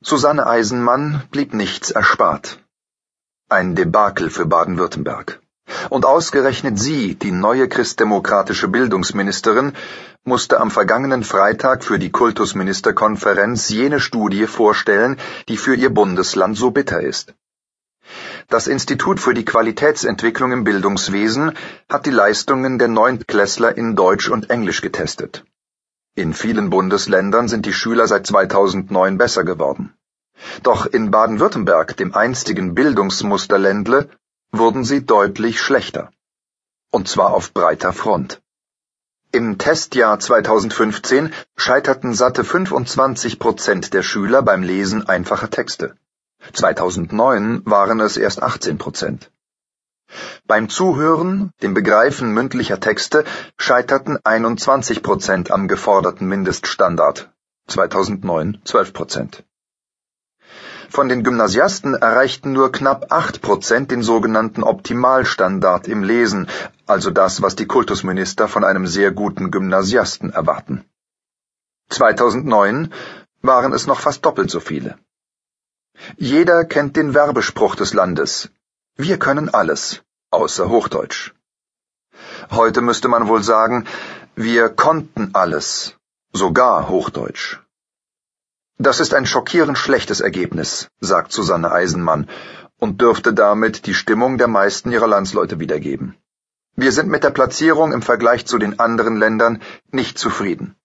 Susanne Eisenmann blieb nichts erspart. Ein Debakel für Baden-Württemberg. Und ausgerechnet sie, die neue christdemokratische Bildungsministerin, musste am vergangenen Freitag für die Kultusministerkonferenz jene Studie vorstellen, die für ihr Bundesland so bitter ist. Das Institut für die Qualitätsentwicklung im Bildungswesen hat die Leistungen der Neuntklässler in Deutsch und Englisch getestet. In vielen Bundesländern sind die Schüler seit 2009 besser geworden. Doch in Baden-Württemberg, dem einstigen Bildungsmusterländle, wurden sie deutlich schlechter. Und zwar auf breiter Front. Im Testjahr 2015 scheiterten satte 25 Prozent der Schüler beim Lesen einfacher Texte. 2009 waren es erst 18 Prozent. Beim Zuhören, dem Begreifen mündlicher Texte, scheiterten 21 Prozent am geforderten Mindeststandard, 2009 12 Prozent. Von den Gymnasiasten erreichten nur knapp 8 Prozent den sogenannten Optimalstandard im Lesen, also das, was die Kultusminister von einem sehr guten Gymnasiasten erwarten. 2009 waren es noch fast doppelt so viele. Jeder kennt den Werbespruch des Landes. Wir können alles, außer Hochdeutsch. Heute müsste man wohl sagen, wir konnten alles, sogar Hochdeutsch. Das ist ein schockierend schlechtes Ergebnis, sagt Susanne Eisenmann und dürfte damit die Stimmung der meisten ihrer Landsleute wiedergeben. Wir sind mit der Platzierung im Vergleich zu den anderen Ländern nicht zufrieden.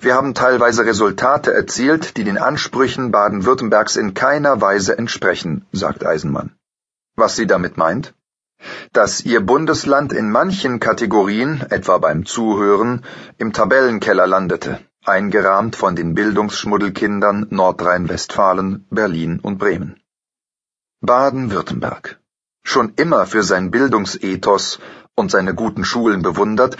Wir haben teilweise Resultate erzielt, die den Ansprüchen Baden-Württembergs in keiner Weise entsprechen, sagt Eisenmann. Was sie damit meint? Dass ihr Bundesland in manchen Kategorien, etwa beim Zuhören, im Tabellenkeller landete, eingerahmt von den Bildungsschmuddelkindern Nordrhein-Westfalen, Berlin und Bremen. Baden-Württemberg. Schon immer für sein Bildungsethos und seine guten Schulen bewundert,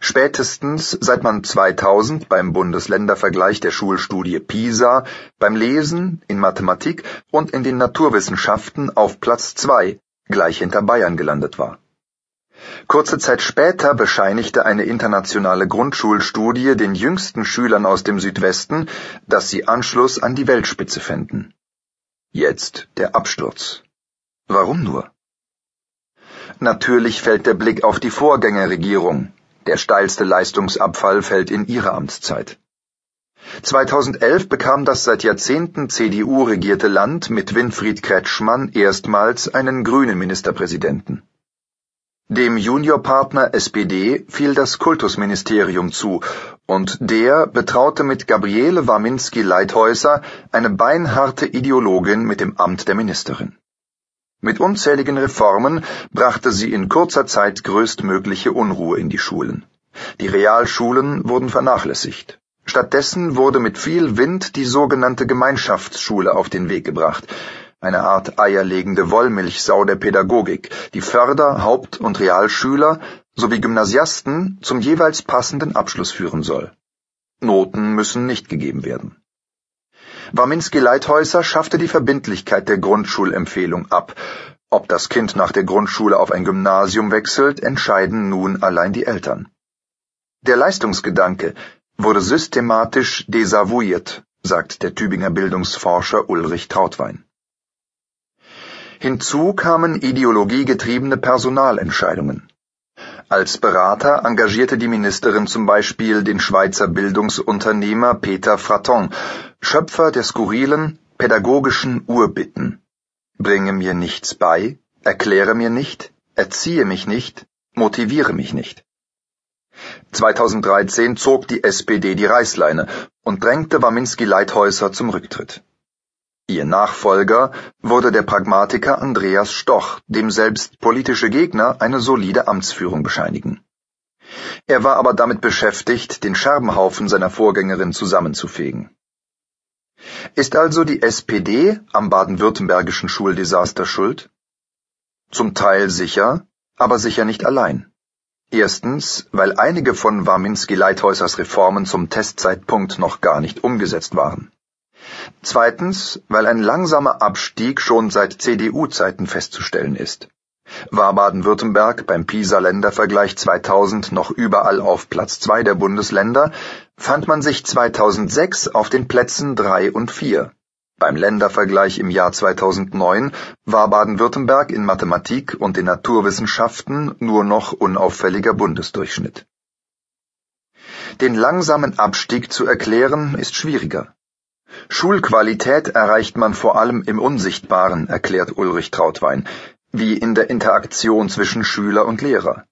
Spätestens seit man 2000 beim Bundesländervergleich der Schulstudie PISA beim Lesen, in Mathematik und in den Naturwissenschaften auf Platz zwei, gleich hinter Bayern gelandet war. Kurze Zeit später bescheinigte eine internationale Grundschulstudie den jüngsten Schülern aus dem Südwesten, dass sie Anschluss an die Weltspitze fänden. Jetzt der Absturz. Warum nur? Natürlich fällt der Blick auf die Vorgängerregierung, der steilste Leistungsabfall fällt in ihre Amtszeit. 2011 bekam das seit Jahrzehnten CDU regierte Land mit Winfried Kretschmann erstmals einen grünen Ministerpräsidenten. Dem Juniorpartner SPD fiel das Kultusministerium zu, und der betraute mit Gabriele Warminski-Leithäuser eine beinharte Ideologin mit dem Amt der Ministerin. Mit unzähligen Reformen brachte sie in kurzer Zeit größtmögliche Unruhe in die Schulen. Die Realschulen wurden vernachlässigt. Stattdessen wurde mit viel Wind die sogenannte Gemeinschaftsschule auf den Weg gebracht, eine Art eierlegende Wollmilchsau der Pädagogik, die Förder-, Haupt- und Realschüler sowie Gymnasiasten zum jeweils passenden Abschluss führen soll. Noten müssen nicht gegeben werden. Warminski-Leithäuser schaffte die Verbindlichkeit der Grundschulempfehlung ab. Ob das Kind nach der Grundschule auf ein Gymnasium wechselt, entscheiden nun allein die Eltern. Der Leistungsgedanke wurde systematisch desavouiert, sagt der Tübinger Bildungsforscher Ulrich Trautwein. Hinzu kamen ideologiegetriebene Personalentscheidungen. Als Berater engagierte die Ministerin zum Beispiel den Schweizer Bildungsunternehmer Peter Fraton, Schöpfer der skurrilen pädagogischen Urbitten. Bringe mir nichts bei, erkläre mir nicht, erziehe mich nicht, motiviere mich nicht. 2013 zog die SPD die Reißleine und drängte Waminski-Leithäuser zum Rücktritt. Ihr Nachfolger wurde der Pragmatiker Andreas Stoch, dem selbst politische Gegner eine solide Amtsführung bescheinigen. Er war aber damit beschäftigt, den Scherbenhaufen seiner Vorgängerin zusammenzufegen. Ist also die SPD am baden-württembergischen Schuldesaster schuld? Zum Teil sicher, aber sicher nicht allein. Erstens, weil einige von Warminski-Leithäusers Reformen zum Testzeitpunkt noch gar nicht umgesetzt waren. Zweitens, weil ein langsamer Abstieg schon seit CDU-Zeiten festzustellen ist. War Baden-Württemberg beim PISA-Ländervergleich 2000 noch überall auf Platz zwei der Bundesländer, fand man sich 2006 auf den Plätzen drei und vier. Beim Ländervergleich im Jahr 2009 war Baden-Württemberg in Mathematik und den Naturwissenschaften nur noch unauffälliger Bundesdurchschnitt. Den langsamen Abstieg zu erklären ist schwieriger. Schulqualität erreicht man vor allem im Unsichtbaren, erklärt Ulrich Trautwein, wie in der Interaktion zwischen Schüler und Lehrer